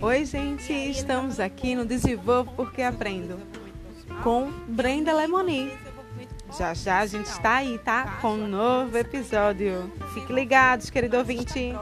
Oi, gente, estamos aqui no Desenvolvo Porque Aprendo com Brenda Lemoni. Já já a gente está aí, tá? Com um novo episódio. Fique ligados, querido ouvinte.